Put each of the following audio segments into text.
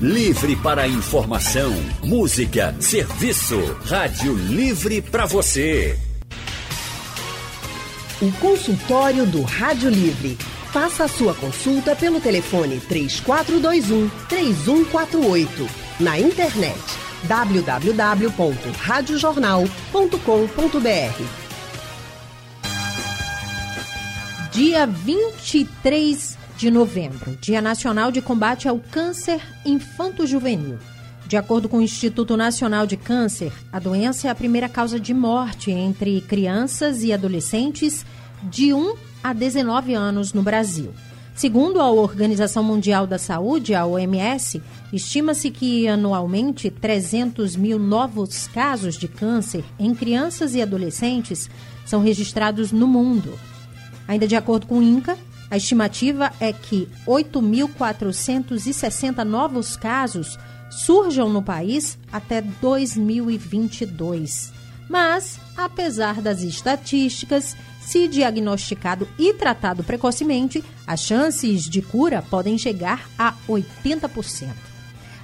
Livre para informação, música, serviço. Rádio Livre para você. O consultório do Rádio Livre. Faça a sua consulta pelo telefone 3421 3148. Na internet www.radiojornal.com.br. Dia 23 de novembro, Dia Nacional de Combate ao Câncer Infanto-Juvenil. De acordo com o Instituto Nacional de Câncer, a doença é a primeira causa de morte entre crianças e adolescentes de 1 a 19 anos no Brasil. Segundo a Organização Mundial da Saúde, a OMS, estima-se que anualmente 300 mil novos casos de câncer em crianças e adolescentes são registrados no mundo. Ainda de acordo com o INCA, a estimativa é que 8.460 novos casos surjam no país até 2022. Mas, apesar das estatísticas, se diagnosticado e tratado precocemente, as chances de cura podem chegar a 80%.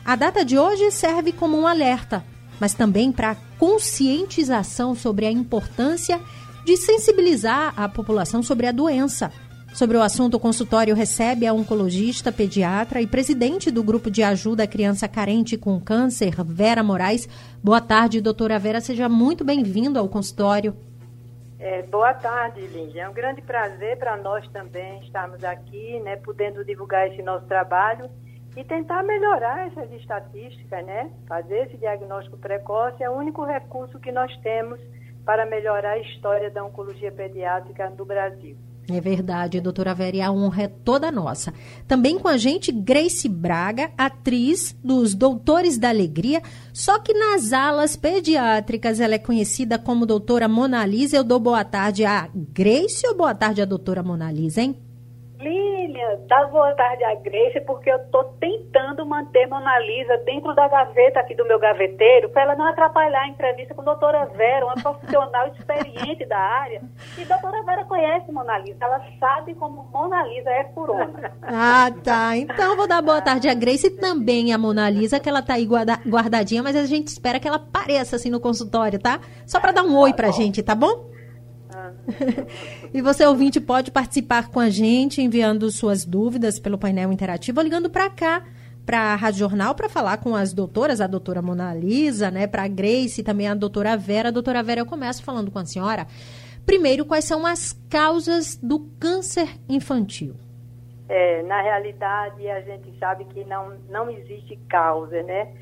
A data de hoje serve como um alerta, mas também para conscientização sobre a importância de sensibilizar a população sobre a doença Sobre o assunto, o consultório recebe a oncologista, pediatra e presidente do grupo de ajuda à criança carente com câncer, Vera Moraes. Boa tarde, doutora Vera. Seja muito bem-vindo ao consultório. É, boa tarde, Lígia. É um grande prazer para nós também estarmos aqui, né, podendo divulgar esse nosso trabalho e tentar melhorar essas estatísticas, né? Fazer esse diagnóstico precoce é o único recurso que nós temos para melhorar a história da oncologia pediátrica no Brasil. É verdade, doutora Vera, e a honra é toda nossa. Também com a gente, Grace Braga, atriz dos Doutores da Alegria, só que nas alas pediátricas ela é conhecida como doutora Mona Lisa. Eu dou boa tarde a Grace ou boa tarde a doutora Mona Lisa, hein? Lilian, dá boa tarde à Grace, porque eu estou tentando manter Mona Lisa dentro da gaveta aqui do meu gaveteiro, para ela não atrapalhar a entrevista com a doutora Vera, uma profissional experiente da área. E a doutora Vera conhece Mona Lisa, ela sabe como Mona Lisa é furona. Ah, tá. Então vou dar boa tarde à Grace e também a Mona Lisa, que ela tá aí guardadinha, mas a gente espera que ela apareça assim no consultório, tá? Só para dar um oi pra gente, tá bom? E você, ouvinte, pode participar com a gente enviando suas dúvidas pelo painel interativo ou ligando para cá, para a Rádio Jornal, para falar com as doutoras, a doutora Mona Lisa, né, para a Grace e também a doutora Vera. Doutora Vera, eu começo falando com a senhora. Primeiro, quais são as causas do câncer infantil? É, na realidade, a gente sabe que não, não existe causa, né?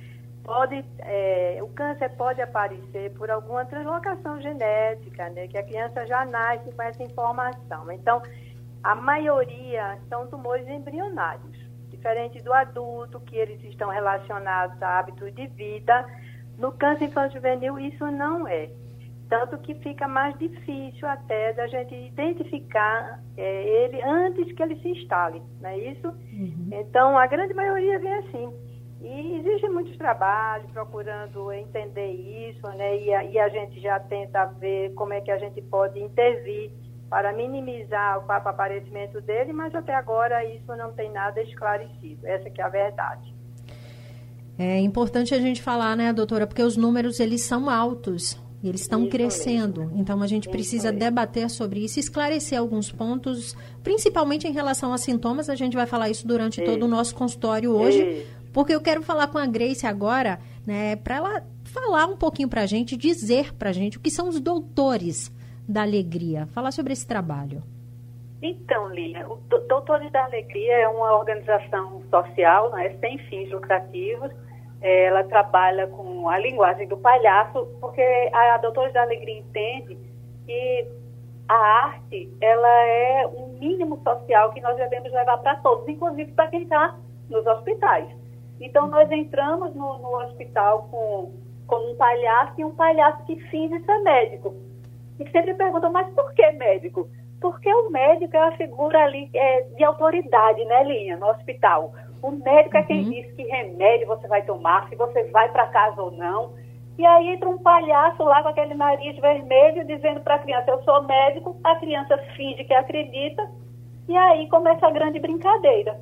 Pode, é, o câncer pode aparecer por alguma translocação genética, né, que a criança já nasce com essa informação. Então, a maioria são tumores embrionários, diferente do adulto, que eles estão relacionados a hábitos de vida. No câncer infanto-juvenil, isso não é. Tanto que fica mais difícil até da gente identificar é, ele antes que ele se instale, não é isso? Uhum. Então, a grande maioria vem assim e existem muitos trabalhos procurando entender isso, né? E a, e a, gente já tenta ver como é que a gente pode intervir para minimizar o aparecimento dele, mas até agora isso não tem nada esclarecido. Essa que é a verdade. É importante a gente falar, né, doutora, porque os números eles são altos. E eles estão crescendo. Mesmo. Então a gente isso precisa mesmo. debater sobre isso, esclarecer alguns pontos, principalmente em relação a sintomas. A gente vai falar isso durante isso. todo o nosso consultório hoje. Porque eu quero falar com a Grace agora, né, para ela falar um pouquinho para a gente, dizer para a gente o que são os doutores da alegria. Falar sobre esse trabalho. Então, Lilian, o Doutores da Alegria é uma organização social, né, sem fins lucrativos. Ela trabalha com a linguagem do palhaço, porque a Doutores da Alegria entende que a arte ela é um mínimo social que nós devemos levar para todos, inclusive para quem está nos hospitais. Então, nós entramos no, no hospital com, com um palhaço e um palhaço que finge ser médico. E sempre perguntam, mas por que médico? Porque o médico é a figura ali é, de autoridade, né, Linha, no hospital. O médico é quem uhum. diz que remédio você vai tomar, se você vai para casa ou não. E aí entra um palhaço lá com aquele nariz vermelho dizendo para a criança, eu sou médico, a criança finge que acredita, e aí começa a grande brincadeira.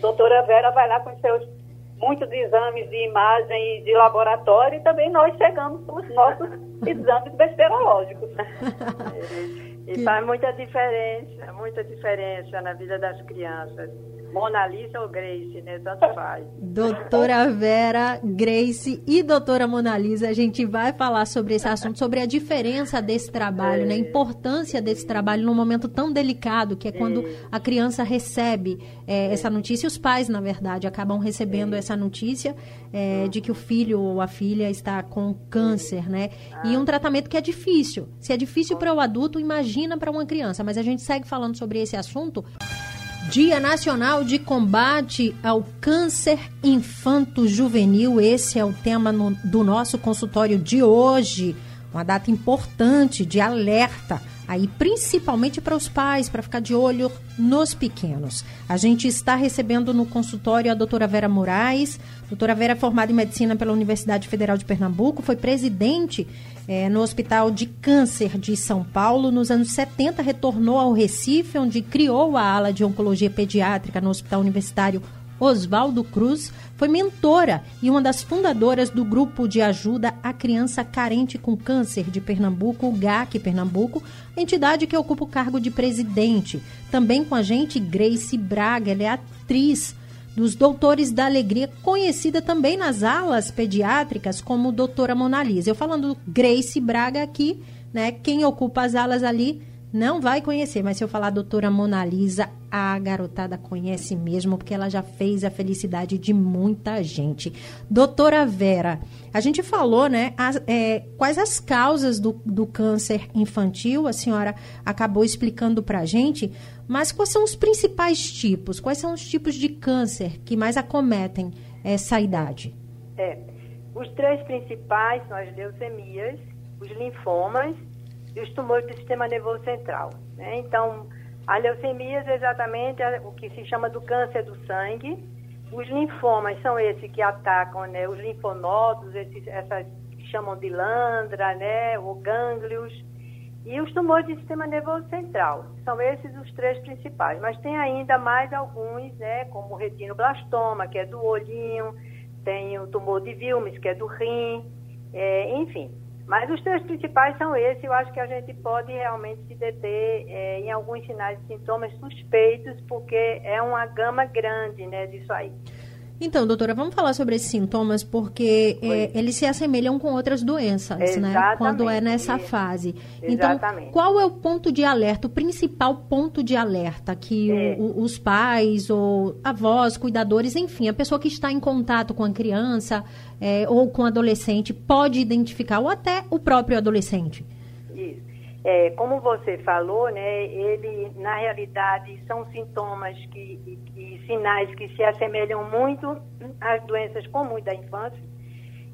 Doutora Vera vai lá com seus muitos exames de imagem de laboratório e também nós chegamos com os nossos exames bacteriológicos. e faz muita diferença, muita diferença na vida das crianças. Mona Lisa ou Grace, né? Tanto faz. Doutora Vera, Grace e doutora Mona Lisa, a gente vai falar sobre esse assunto, sobre a diferença desse trabalho, é. né? a importância desse trabalho num momento tão delicado, que é quando é. a criança recebe é, é, essa notícia, os pais, na verdade, acabam recebendo é. essa notícia é, de que o filho ou a filha está com câncer, né? E um tratamento que é difícil. Se é difícil para o adulto, imagina para uma criança. Mas a gente segue falando sobre esse assunto. Dia Nacional de Combate ao Câncer Infanto-Juvenil. Esse é o tema no, do nosso consultório de hoje. Uma data importante de alerta aí principalmente para os pais, para ficar de olho nos pequenos. A gente está recebendo no consultório a doutora Vera Moraes. Doutora Vera é formada em medicina pela Universidade Federal de Pernambuco, foi presidente é, no Hospital de Câncer de São Paulo. Nos anos 70, retornou ao Recife, onde criou a ala de oncologia pediátrica no Hospital Universitário Oswaldo Cruz, foi mentora e uma das fundadoras do grupo de ajuda à criança carente com câncer de Pernambuco, o GAC Pernambuco, entidade que ocupa o cargo de presidente. Também com a gente, Grace Braga, ela é atriz dos Doutores da Alegria, conhecida também nas alas pediátricas como Doutora Monalisa. Eu falando Grace Braga aqui, né? Quem ocupa as alas ali não vai conhecer, mas se eu falar doutora Mona Lisa, a garotada conhece mesmo, porque ela já fez a felicidade de muita gente. Doutora Vera, a gente falou, né, as, é, quais as causas do, do câncer infantil, a senhora acabou explicando pra gente, mas quais são os principais tipos? Quais são os tipos de câncer que mais acometem essa idade? É, os três principais são as leucemias, os linfomas e os tumores do sistema nervoso central. Né? Então, a leucemia é exatamente o que se chama do câncer do sangue. Os linfomas são esses que atacam né, os linfonodos, esses, essas que chamam de landra, né, ou gânglios. E os tumores do sistema nervoso central. São esses os três principais. Mas tem ainda mais alguns, né, como o retinoblastoma, que é do olhinho, tem o tumor de Wilms, que é do rim, é, enfim. Mas os três principais são esses. Eu acho que a gente pode realmente se deter é, em alguns sinais e sintomas suspeitos, porque é uma gama grande né, disso aí. Então, doutora, vamos falar sobre esses sintomas, porque é, eles se assemelham com outras doenças, né? Exatamente, né? Quando é nessa fase. Então, Exatamente. Então, qual é o ponto de alerta, o principal ponto de alerta que é. o, os pais ou avós, cuidadores, enfim, a pessoa que está em contato com a criança é, ou com o adolescente pode identificar, ou até o próprio adolescente? É, como você falou, né, ele, na realidade, são sintomas que, e sinais que se assemelham muito às doenças comuns da infância.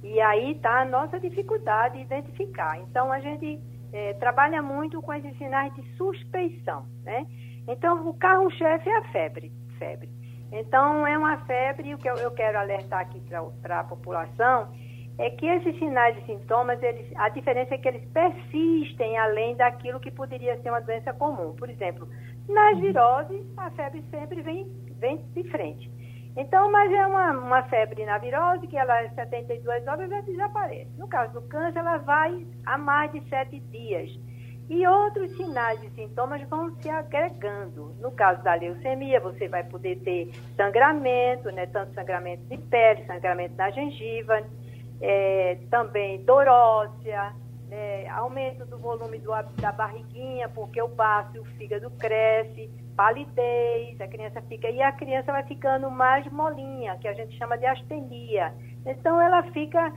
E aí está a nossa dificuldade de identificar. Então, a gente é, trabalha muito com esses sinais de suspeição, né? Então, o carro-chefe é a febre, febre. Então, é uma febre, o que eu, eu quero alertar aqui para a população é que esses sinais e sintomas, eles, a diferença é que eles persistem além daquilo que poderia ser uma doença comum. Por exemplo, nas uhum. viroses, a febre sempre vem, vem de frente. Então, mas é uma, uma febre na virose, que ela é 72 horas já desaparece. No caso do câncer, ela vai a mais de 7 dias. E outros sinais e sintomas vão se agregando. No caso da leucemia, você vai poder ter sangramento, né, tanto sangramento de pele, sangramento na gengiva, é, também dorócia, né, aumento do volume do, da barriguinha, porque o baço e o fígado cresce, palidez, a criança fica, e a criança vai ficando mais molinha, que a gente chama de astenia. Então ela fica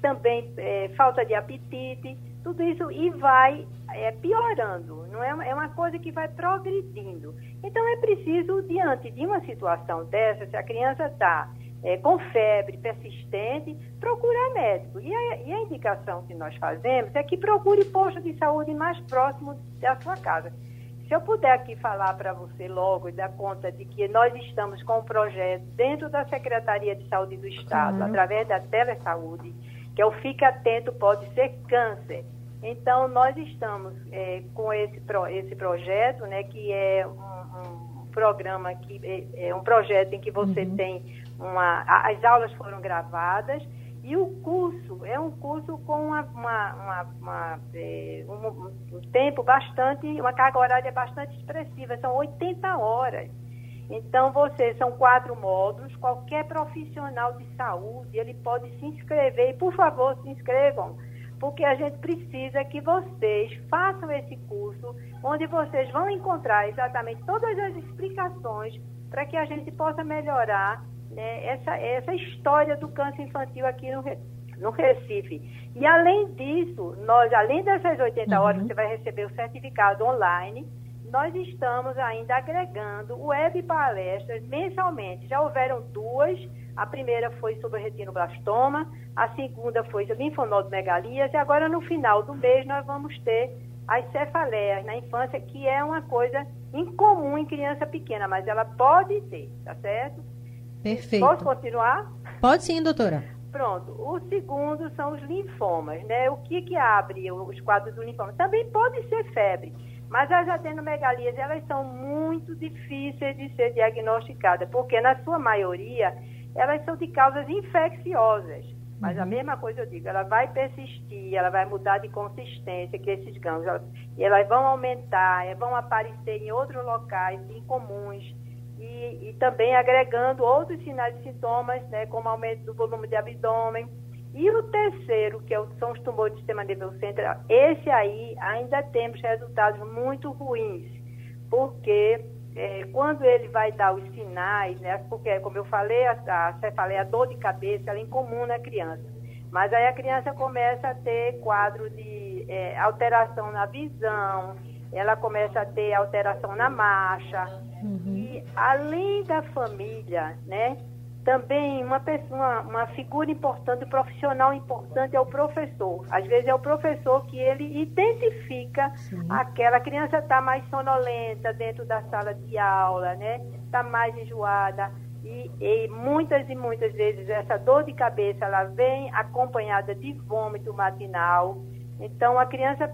também é, falta de apetite, tudo isso e vai é, piorando, não é, é uma coisa que vai progredindo. Então é preciso, diante de uma situação dessa, se a criança está é, com febre persistente, procurar médico. E a, e a, indicação que nós fazemos é que procure posto de saúde mais próximo da sua casa. Se eu puder aqui falar para você logo e dar conta de que nós estamos com um projeto dentro da Secretaria de Saúde do Estado, uhum. através da Telesaúde, que é o Fica Atento Pode Ser Câncer. Então, nós estamos é, com esse, pro, esse projeto, né, que é um, um programa que é, é um projeto em que você uhum. tem uma. As aulas foram gravadas e o curso é um curso com uma, uma, uma, uma é, um, um, tempo bastante, uma carga horária bastante expressiva, são 80 horas. Então, vocês são quatro módulos, qualquer profissional de saúde, ele pode se inscrever, e por favor, se inscrevam, porque a gente precisa que vocês façam esse curso, onde vocês vão encontrar exatamente todas as explicações para que a gente possa melhorar né, essa, essa história do câncer infantil aqui no, no Recife. E além disso, nós, além dessas 80 horas, uhum. você vai receber o certificado online nós estamos ainda agregando web palestras mensalmente. Já houveram duas. A primeira foi sobre retinoblastoma, a segunda foi sobre linfonodomegalias e agora no final do mês nós vamos ter as cefaleias na infância, que é uma coisa incomum em criança pequena, mas ela pode ter, tá certo? Perfeito. Posso continuar? Pode sim, doutora. Pronto. O segundo são os linfomas, né? O que que abre os quadros do linfoma? Também pode ser febre. Mas as adenomegalias, elas são muito difíceis de ser diagnosticadas, porque na sua maioria, elas são de causas infecciosas. Mas a uhum. mesma coisa eu digo, ela vai persistir, ela vai mudar de consistência, que esses gânglios, elas, e elas vão aumentar, vão aparecer em outros locais incomuns, e, e também agregando outros sinais de sintomas, né, como aumento do volume de abdômen, e o terceiro, que é são os tumores do sistema nervoso central, esse aí ainda temos resultados muito ruins, porque é, quando ele vai dar os sinais, né, porque, como eu falei, a, a cefaleia, a dor de cabeça, ela é incomum na criança. Mas aí a criança começa a ter quadro de é, alteração na visão, ela começa a ter alteração na marcha. Uhum. E além da família, né, também uma pessoa, uma figura importante, um profissional importante é o professor. Às vezes é o professor que ele identifica Sim. aquela criança está mais sonolenta dentro da sala de aula, né? Está mais enjoada. E, e, muitas e muitas vezes essa dor de cabeça ela vem acompanhada de vômito matinal. Então a criança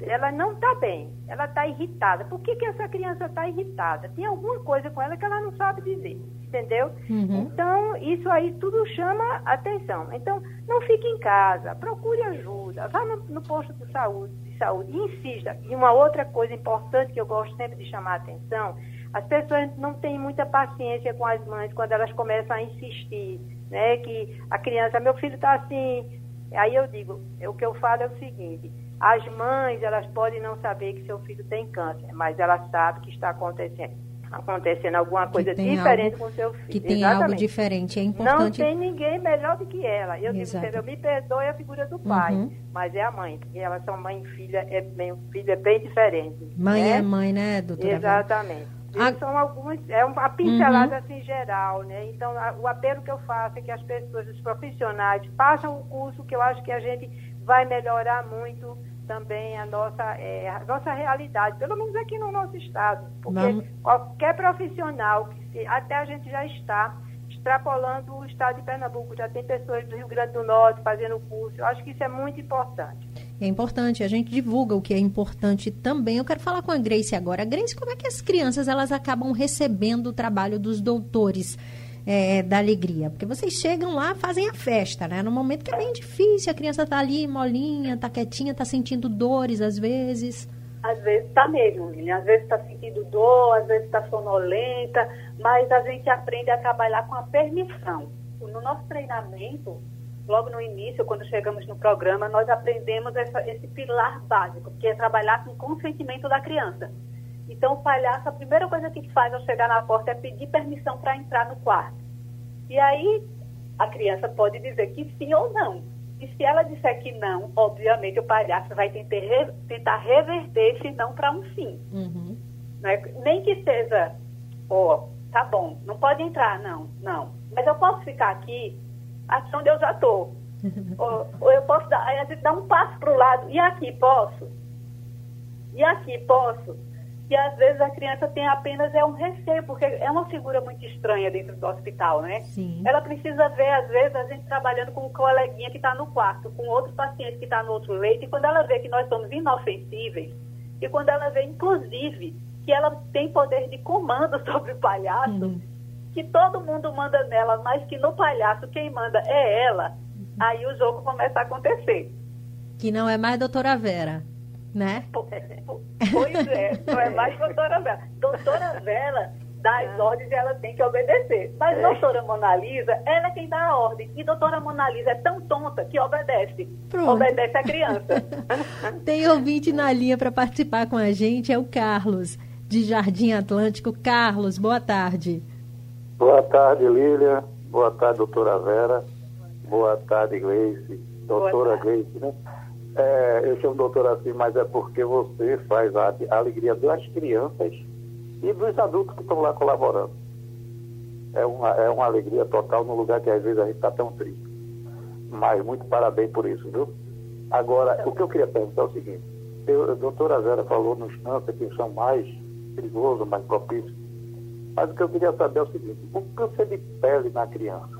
ela não está bem, ela está irritada. Por que, que essa criança está irritada? Tem alguma coisa com ela que ela não sabe dizer entendeu? Uhum. Então, isso aí tudo chama atenção. Então, não fique em casa, procure ajuda, vá no, no posto de saúde, de saúde e insista. E uma outra coisa importante que eu gosto sempre de chamar a atenção, as pessoas não têm muita paciência com as mães quando elas começam a insistir, né? Que a criança, meu filho está assim. Aí eu digo, o que eu falo é o seguinte, as mães, elas podem não saber que seu filho tem câncer, mas elas sabem que está acontecendo acontecendo alguma coisa diferente algo, com seu filho. Que tem Exatamente. algo diferente, é importante. Não tem ninguém melhor do que ela. Eu Exato. digo, eu me perdoe a figura do pai, uhum. mas é a mãe, porque elas são mãe e filha, é bem, filho é bem diferente. Mãe né? é mãe, né, doutora? Exatamente. A... São algumas, é uma pincelada uhum. assim geral, né? Então, a, o apelo que eu faço é que as pessoas, os profissionais, façam o curso, que eu acho que a gente vai melhorar muito também a nossa, é, a nossa realidade, pelo menos aqui no nosso estado. Porque Vamos. qualquer profissional, que se, até a gente já está extrapolando o estado de Pernambuco, já tem pessoas do Rio Grande do Norte fazendo curso. Eu acho que isso é muito importante. É importante, a gente divulga o que é importante também. Eu quero falar com a Grace agora. Grace, como é que as crianças elas acabam recebendo o trabalho dos doutores? É, da alegria. Porque vocês chegam lá, fazem a festa, né? No momento que é bem difícil, a criança tá ali molinha, tá quietinha, tá sentindo dores às vezes. Às vezes está mesmo, Lilian. Às vezes está sentindo dor, às vezes está sonolenta, mas a gente aprende a trabalhar com a permissão. No nosso treinamento, logo no início, quando chegamos no programa, nós aprendemos essa, esse pilar básico, que é trabalhar com o consentimento da criança. Então, o palhaço, a primeira coisa que faz ao chegar na porta é pedir permissão para entrar no quarto. E aí, a criança pode dizer que sim ou não. E se ela disser que não, obviamente o palhaço vai tentar, tentar reverter esse não para um sim. Uhum. Né? Nem que seja, ó, oh, tá bom, não pode entrar, não, não. Mas eu posso ficar aqui, aqui onde eu já estou. ou, ou, eu posso dar, a gente dá um passo para o lado, e aqui posso? E aqui posso? Que às vezes a criança tem apenas é um receio, porque é uma figura muito estranha dentro do hospital, né? Sim. Ela precisa ver, às vezes, a gente trabalhando com um coleguinha que está no quarto, com outro paciente que está no outro leito, e quando ela vê que nós somos inofensíveis, e quando ela vê, inclusive, que ela tem poder de comando sobre o palhaço, uhum. que todo mundo manda nela, mas que no palhaço quem manda é ela, aí o jogo começa a acontecer. Que não é mais doutora Vera, né? Pois é, não é mais doutora Vera. Doutora Vera dá as ordens e ela tem que obedecer. Mas é. doutora Mona Lisa, ela é quem dá a ordem. E doutora Mona Lisa é tão tonta que obedece. Pronto. Obedece a criança. Tem ouvinte na linha para participar com a gente, é o Carlos, de Jardim Atlântico. Carlos, boa tarde. Boa tarde, Lília. Boa tarde, doutora Vera. Boa tarde, Gleice. Doutora Gleice, né? É, eu chamo doutora assim, mas é porque você faz a, alegria das crianças e dos adultos que estão lá colaborando. É uma, é uma alegria total no lugar que às vezes a gente está tão triste. Mas muito parabéns por isso, viu? Agora, o que eu queria perguntar é o seguinte: eu, a doutora Vera falou nos cânceres que são mais perigosos, mais propícios. Mas o que eu queria saber é o seguinte: o câncer de pele na criança.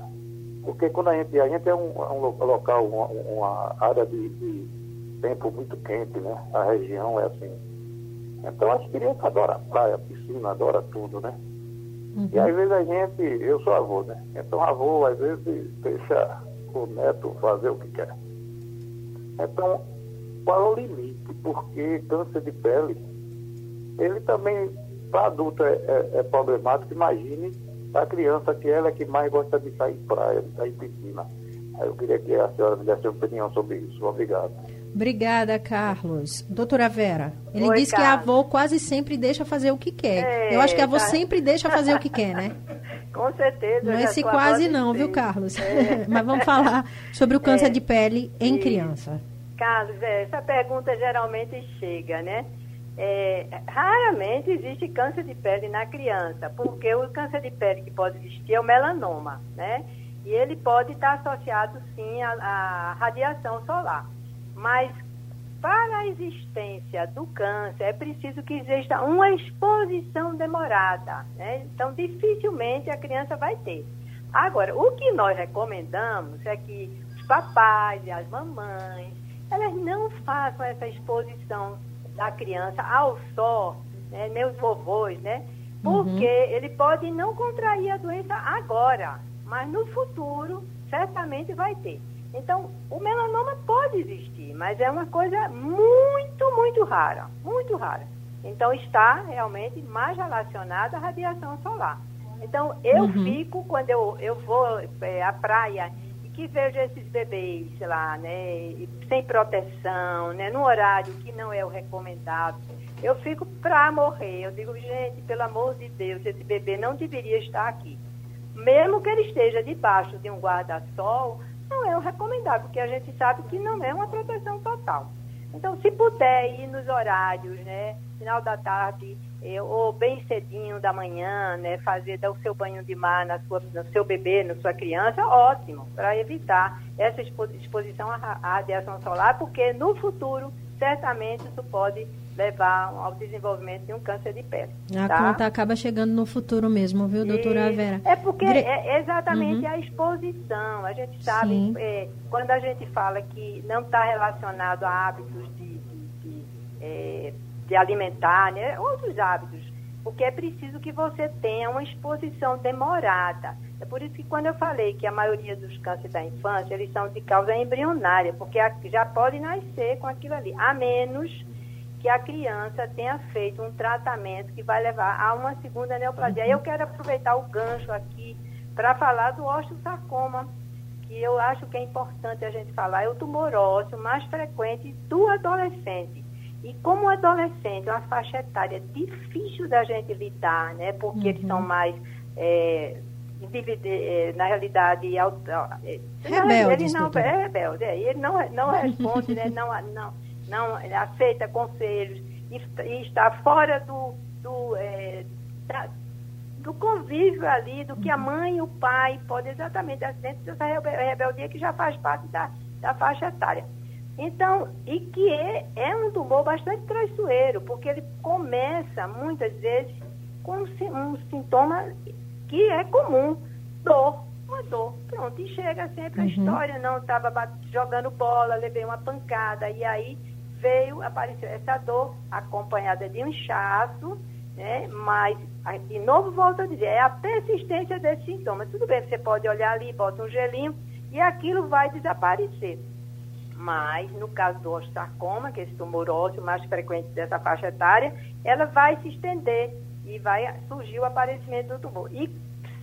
Porque quando a gente, a gente é um, é um local, uma, uma área de, de tempo muito quente, né? A região é assim. Então as crianças adoram praia, piscina, adoram tudo, né? Uhum. E às vezes a gente, eu sou avô, né? Então avô às vezes deixa o neto fazer o que quer. Então, qual é o limite? Porque câncer de pele, ele também, para adulto é, é, é problemático, imagine a criança que ela é que mais gosta de sair praia, de sair piscina. Aí eu queria que a senhora me desse uma opinião sobre isso. Obrigado. Obrigada, Carlos. Doutora Vera, ele Oi, diz Carlos. que a avó quase sempre deixa fazer o que quer. É, eu acho que a avó tá. sempre deixa fazer o que quer, né? Com certeza. Não é esse quase não, viu, Carlos? É. Mas vamos falar sobre o câncer é. de pele em e, criança. Carlos, é, essa pergunta geralmente chega, né? É, raramente existe câncer de pele na criança, porque o câncer de pele que pode existir é o melanoma, né? E ele pode estar associado, sim, à, à radiação solar. Mas para a existência do câncer é preciso que exista uma exposição demorada. Né? Então, dificilmente a criança vai ter. Agora, o que nós recomendamos é que os papais e as mamães, elas não façam essa exposição da criança ao sol, né? meus vovôs, né? Porque uhum. ele pode não contrair a doença agora, mas no futuro certamente vai ter. Então, o melanoma pode existir, mas é uma coisa muito, muito rara, muito rara. Então, está realmente mais relacionada à radiação solar. Então, eu uhum. fico, quando eu, eu vou é, à praia que vejo esses bebês, lá, né, sem proteção, né, no horário que não é o recomendado, eu fico para morrer. Eu digo, gente, pelo amor de Deus, esse bebê não deveria estar aqui. Mesmo que ele esteja debaixo de um guarda-sol, não é o recomendável, porque a gente sabe que não é uma proteção total. Então, se puder ir nos horários, né, final da tarde eh, ou bem cedinho da manhã, né, fazer dar o seu banho de mar na sua, no seu bebê, na sua criança, ótimo, para evitar essa exposição à radiação solar, porque no futuro, certamente, isso pode levar ao desenvolvimento de um câncer de pele. A tá? conta acaba chegando no futuro mesmo, viu, doutora e Vera? É porque é exatamente uhum. a exposição. A gente sabe, é, quando a gente fala que não está relacionado a hábitos de, de, de, é, de alimentar, né, outros hábitos, porque é preciso que você tenha uma exposição demorada. É por isso que quando eu falei que a maioria dos cânceres da infância, eles são de causa embrionária, porque já pode nascer com aquilo ali, a menos que a criança tenha feito um tratamento que vai levar a uma segunda neoplasia. Eu quero aproveitar o gancho aqui para falar do osteosarcoma, que eu acho que é importante a gente falar, é o tumor ósseo mais frequente do adolescente. E como adolescente é uma faixa etária difícil da gente lidar, né? Porque uhum. eles são uhum. mais, é, é, na realidade, é, rebeldes. Ele não, é rebelde, ele não, não responde, né? Não, não, não aceita conselhos e, e está fora do, do, é, da, do convívio ali, do que a mãe e o pai podem exatamente, dentro dessa rebeldia que já faz parte da, da faixa etária. Então, e que é, é um tumor bastante traiçoeiro, porque ele começa muitas vezes com um, um sintoma que é comum, dor, uma dor. Pronto, e chega sempre uhum. a história, não, estava jogando bola, levei uma pancada, e aí veio, apareceu essa dor acompanhada de um inchaço, né? Mas, de novo, volto a dizer, é a persistência desses sintomas. Tudo bem, você pode olhar ali, bota um gelinho e aquilo vai desaparecer. Mas, no caso do osteosarcoma, que é esse tumor ósseo mais frequente dessa faixa etária, ela vai se estender e vai surgir o aparecimento do tumor. E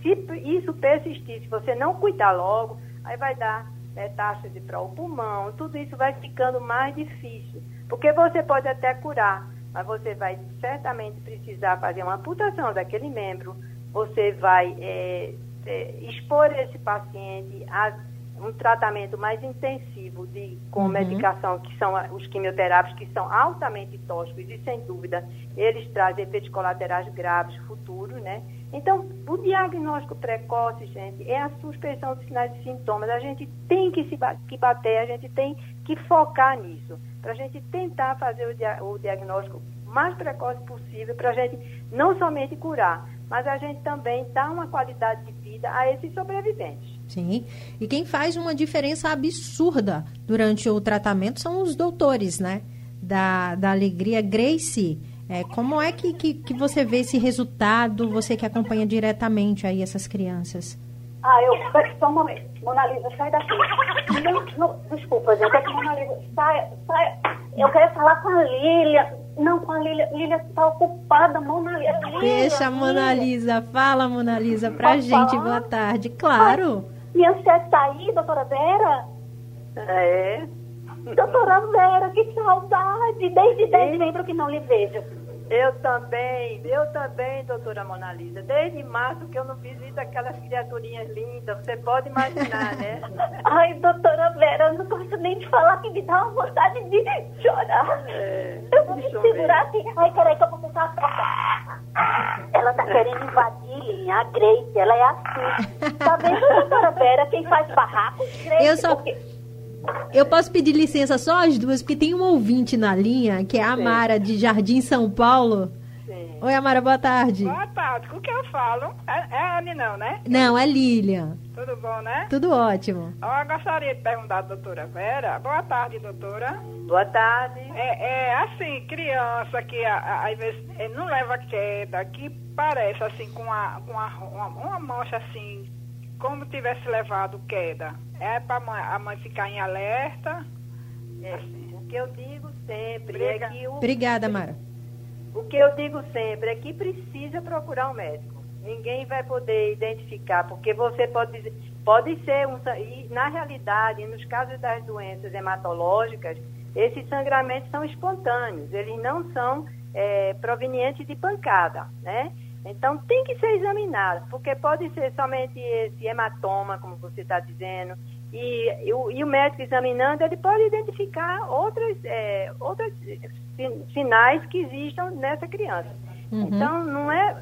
se isso persistir, se você não cuidar logo, aí vai dar metástase para o pulmão, tudo isso vai ficando mais difícil. Porque você pode até curar, mas você vai certamente precisar fazer uma amputação daquele membro, você vai é, é, expor esse paciente a um tratamento mais intensivo de, com uhum. medicação, que são os quimioterápicos, que são altamente tóxicos e, sem dúvida, eles trazem efeitos colaterais graves futuros, né? Então, o diagnóstico precoce, gente, é a suspensão de sinais e sintomas. A gente tem que se que bater, a gente tem que focar nisso, para a gente tentar fazer o, dia, o diagnóstico mais precoce possível, para a gente não somente curar, mas a gente também dar uma qualidade de vida a esses sobreviventes. Sim, e quem faz uma diferença absurda durante o tratamento são os doutores, né? Da, da alegria. Grace, é, como é que, que, que, você vê esse resultado, você que acompanha diretamente aí essas crianças? Ah, eu. Só um momento. Mona Lisa, sai daqui. Não, não, desculpa, gente. É que Mona Lisa, sai, sai. Eu quero falar com a Lília. Não, com a Lília. Lília está ocupada, Mona Lisa. Deixa a Mona Lisa. Fala, Mona Lisa, pra Pode gente. Falar? Boa tarde. Claro. Minha chefe está aí, doutora Vera? É. Doutora Vera, que saudade! Desde dezembro que não lhe vejo. Eu também, eu também, doutora Mona Lisa. Desde março que eu não visito aquelas criaturinhas lindas, você pode imaginar, né? Ai, doutora Vera, eu não gosto nem de falar que me dá uma vontade de chorar. É, eu vou me segurar aqui. Ai, peraí que eu vou começar a porta. Ela tá querendo invadir a Grace, ela é assim. Tá vendo, doutora Vera, quem faz barraco? Grace, eu só... Porque... Eu posso pedir licença só as duas, porque tem um ouvinte na linha, que é a Amara, de Jardim São Paulo. Sim. Oi, Amara, boa tarde. Boa tarde. Com que eu falo? É, é Anne, não, né? Não, é Lilian. Tudo bom, né? Tudo ótimo. Eu gostaria de perguntar à doutora Vera. Boa tarde, doutora. Boa tarde. É, é assim, criança que às vezes não leva queda, que parece assim com, a, com a, uma, uma mancha assim como tivesse levado queda. É para a mãe ficar em alerta. É, assim. O que eu digo sempre é Obrigada. é que o. Obrigada, Mara. O que eu digo sempre é que precisa procurar um médico. Ninguém vai poder identificar, porque você pode dizer, pode ser um. E na realidade, nos casos das doenças hematológicas, esses sangramentos são espontâneos, eles não são é, provenientes de pancada, né? Então tem que ser examinado, porque pode ser somente esse hematoma, como você está dizendo, e, e, o, e, o, médico examinando, ele pode identificar outros, é, outros sinais que existam nessa criança. Uhum. Então, não é.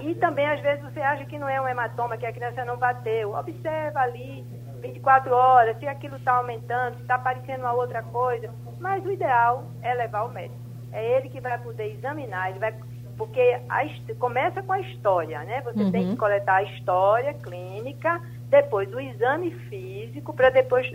E também, às vezes, você acha que não é um hematoma, que a criança não bateu. Observa ali 24 horas, se aquilo está aumentando, se está aparecendo uma outra coisa. Mas o ideal é levar o médico. É ele que vai poder examinar, ele vai porque a, começa com a história, né? Você uhum. tem que coletar a história clínica, depois o exame físico, para depois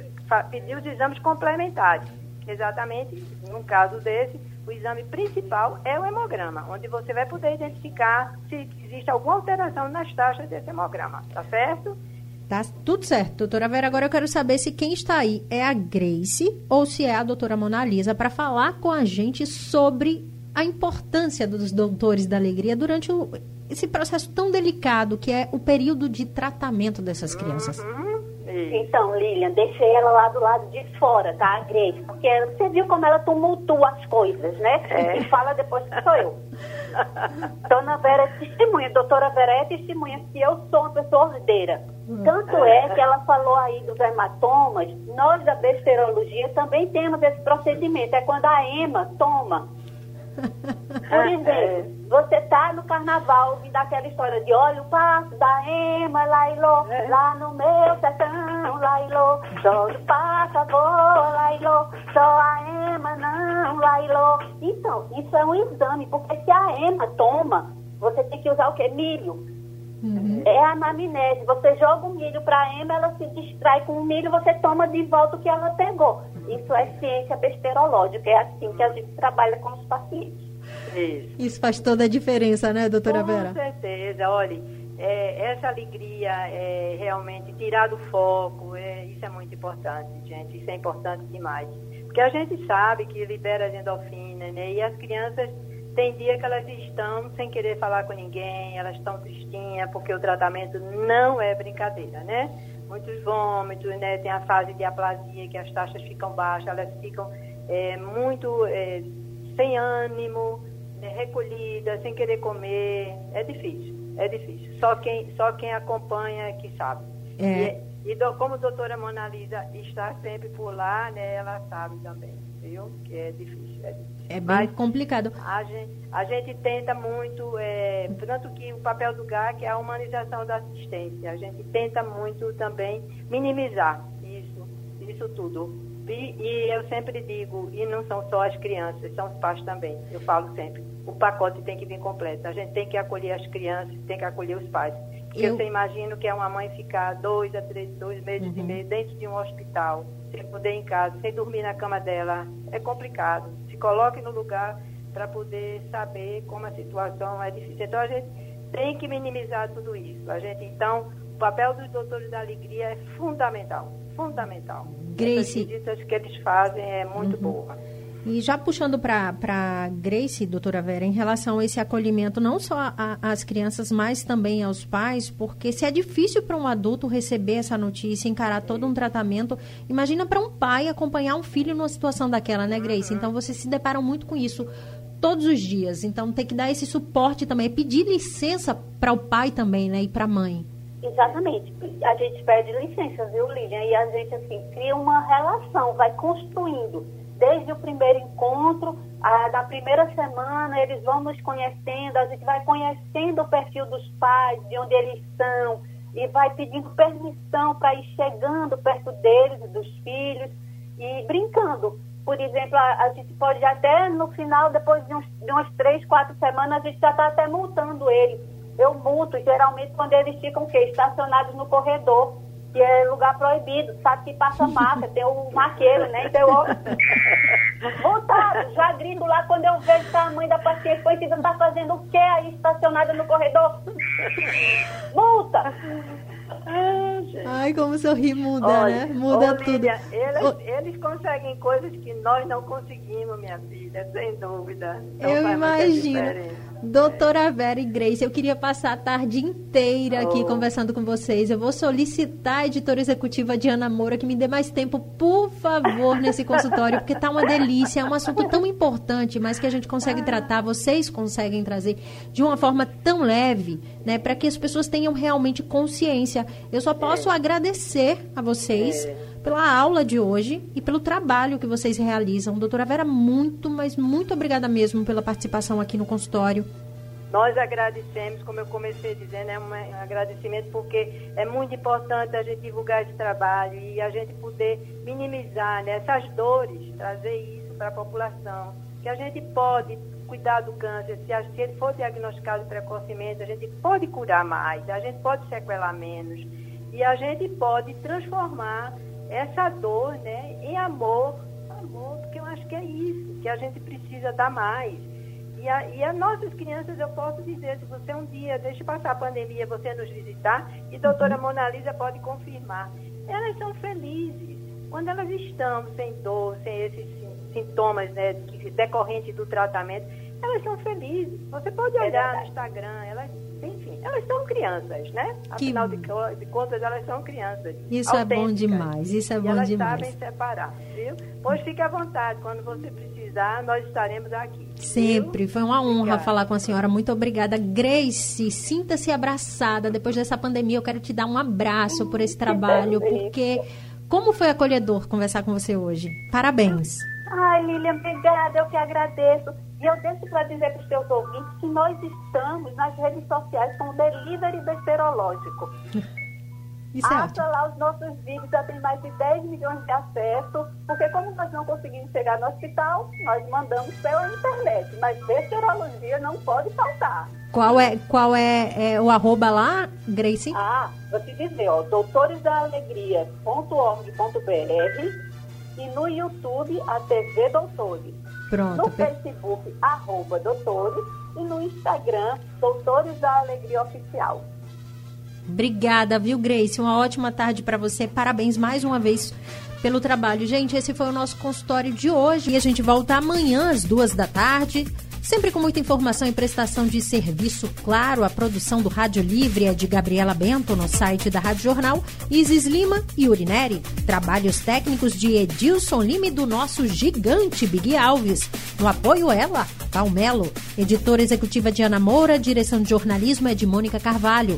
pedir os exames complementares. Exatamente, no caso desse, o exame principal é o hemograma, onde você vai poder identificar se existe alguma alteração nas taxas desse hemograma, tá certo? Tá tudo certo, doutora Vera. Agora eu quero saber se quem está aí é a Grace ou se é a doutora Mona Lisa para falar com a gente sobre a importância dos doutores da alegria durante o, esse processo tão delicado que é o período de tratamento dessas crianças. Então, Lilian, deixei ela lá do lado de fora, tá, Grace? Porque você viu como ela tumultua as coisas, né? É. E fala depois que sou eu. Dona Vera é testemunha, doutora Vera é testemunha que eu sou uma pessoa ordeira. Tanto é que ela falou aí dos hematomas, nós da besterologia também temos esse procedimento. É quando a EMA toma por exemplo, é. você tá no carnaval ouvindo aquela história de olha o passo da Ema, Lailô, é. lá no meu sertão, Lailô, só o passo a boa, Lailô, só a Ema não, Lailô. Então, isso é um exame, porque se a Ema toma, você tem que usar o quê? Milho. Uhum. É a anamnese. Você joga o milho para a Ema, ela se distrai com o milho, você toma de volta o que ela pegou. Isso é ciência besterológica, é assim que a gente trabalha com os pacientes. Isso. Isso faz toda a diferença, né, doutora Com Vera? Com certeza. Olha, é, essa alegria é realmente tirar do foco, é, isso é muito importante, gente. Isso é importante demais. Porque a gente sabe que libera as endorfinas, né? E as crianças tem dia que elas estão sem querer falar com ninguém, elas estão tristinhas, porque o tratamento não é brincadeira, né? Muitos vômitos, né? Tem a fase de aplasia, que as taxas ficam baixas, elas ficam é, muito é, sem ânimo, né? recolhidas, sem querer comer. É difícil, é difícil. Só quem, só quem acompanha é que sabe. É. E, e do, como a doutora Mona Lisa está sempre por lá, né? Ela sabe também, viu? Que é difícil, é difícil. É bem complicado. A gente, a gente tenta muito, é, tanto que o papel do GAC é a humanização da assistência. A gente tenta muito também minimizar isso, isso tudo. E, e, eu sempre digo, e não são só as crianças, são os pais também. Eu falo sempre, o pacote tem que vir completo. A gente tem que acolher as crianças, tem que acolher os pais. Porque eu... você imagina que é uma mãe ficar dois a três, dois meses uhum. e meio dentro de um hospital, sem poder ir em casa, sem dormir na cama dela. É complicado se coloque no lugar para poder saber como a situação é difícil. Então a gente tem que minimizar tudo isso. A gente então o papel dos doutores da alegria é fundamental, fundamental. Grace, As visitas que eles fazem é muito uhum. boa. E já puxando para Grace, doutora Vera, em relação a esse acolhimento, não só às crianças, mas também aos pais, porque se é difícil para um adulto receber essa notícia, encarar todo um tratamento, imagina para um pai acompanhar um filho numa situação daquela, né, Grace? Então vocês se deparam muito com isso todos os dias. Então tem que dar esse suporte também, pedir licença para o pai também, né, e para a mãe. Exatamente. A gente pede licença, viu, Lilian? E a gente, assim, cria uma relação, vai construindo desde o primeiro encontro, a, da primeira semana, eles vão nos conhecendo, a gente vai conhecendo o perfil dos pais, de onde eles estão, e vai pedindo permissão para ir chegando perto deles, dos filhos, e brincando. Por exemplo, a, a gente pode até no final, depois de, uns, de umas três, quatro semanas, a gente já está até multando ele. Eu multo, geralmente, quando eles ficam o quê? estacionados no corredor que é lugar proibido, sabe que passa marca, tem o maqueiro, né? Então eu voltado, já grito lá quando eu vejo que a mãe da paciente conhecida tá fazendo o que aí estacionada no corredor? Multa! Ai, como sorrir muda, Olha, né? Muda tudo. Lídia, eles, oh. eles, conseguem coisas que nós não conseguimos, minha filha, sem dúvida. Então, eu imagino. Doutora Vera e Grace, eu queria passar a tarde inteira aqui oh. conversando com vocês. Eu vou solicitar a editora executiva Diana Moura que me dê mais tempo, por favor, nesse consultório, porque tá uma delícia, é um assunto tão importante, mas que a gente consegue tratar, vocês conseguem trazer de uma forma tão leve, né, para que as pessoas tenham realmente consciência. Eu só posso é. agradecer a vocês. É pela aula de hoje e pelo trabalho que vocês realizam. Doutora Vera, muito, mas muito obrigada mesmo pela participação aqui no consultório. Nós agradecemos, como eu comecei dizendo, é um agradecimento porque é muito importante a gente divulgar esse trabalho e a gente poder minimizar né, essas dores, trazer isso para a população. Que a gente pode cuidar do câncer, se, a, se ele for diagnosticado precocemente, a gente pode curar mais, a gente pode sequelar menos e a gente pode transformar essa dor né, em amor, amor, porque eu acho que é isso, que a gente precisa dar mais. E, a, e as nossas crianças, eu posso dizer, se você um dia, deixa passar a pandemia, você nos visitar, e a doutora uhum. Mona Lisa pode confirmar, elas são felizes. Quando elas estão sem dor, sem esses sintomas né, decorrentes do tratamento, elas são felizes. Você pode olhar no Instagram, elas enfim, elas são crianças, né? Afinal que... de contas, elas são crianças. Isso é bom demais, isso é bom elas demais. Elas sabem separar, viu? Pois fique à vontade, quando você precisar, nós estaremos aqui. Sempre, viu? foi uma honra obrigada. falar com a senhora, muito obrigada. Grace, sinta-se abraçada, depois dessa pandemia eu quero te dar um abraço por esse trabalho, porque como foi acolhedor conversar com você hoje. Parabéns. Ai, Lilian, obrigada, eu que agradeço. E eu deixo para dizer para os seus ouvintes que nós estamos nas redes sociais com o Delivery Besterológico. Isso é Acha é lá os nossos vídeos, já tem mais de 10 milhões de acessos, porque como nós não conseguimos chegar no hospital, nós mandamos pela internet, mas besterologia não pode faltar. Qual é, qual é, é o arroba lá, Gracie? Ah, vou te dizer, ó, doutoresdaalegria.org.br e no YouTube a TV Doutores. Pronto. No Facebook, arroba doutores, e no Instagram, Doutores da Alegria Oficial. Obrigada, viu, Grace? Uma ótima tarde para você. Parabéns mais uma vez pelo trabalho. Gente, esse foi o nosso consultório de hoje. E a gente volta amanhã às duas da tarde. Sempre com muita informação e prestação de serviço, claro, a produção do Rádio Livre é de Gabriela Bento no site da Rádio Jornal, Isis Lima e Urineri. Trabalhos técnicos de Edilson Lima e do nosso gigante Big Alves. No apoio ela, Palmelo. Editora executiva Diana Moura, direção de jornalismo é de Mônica Carvalho.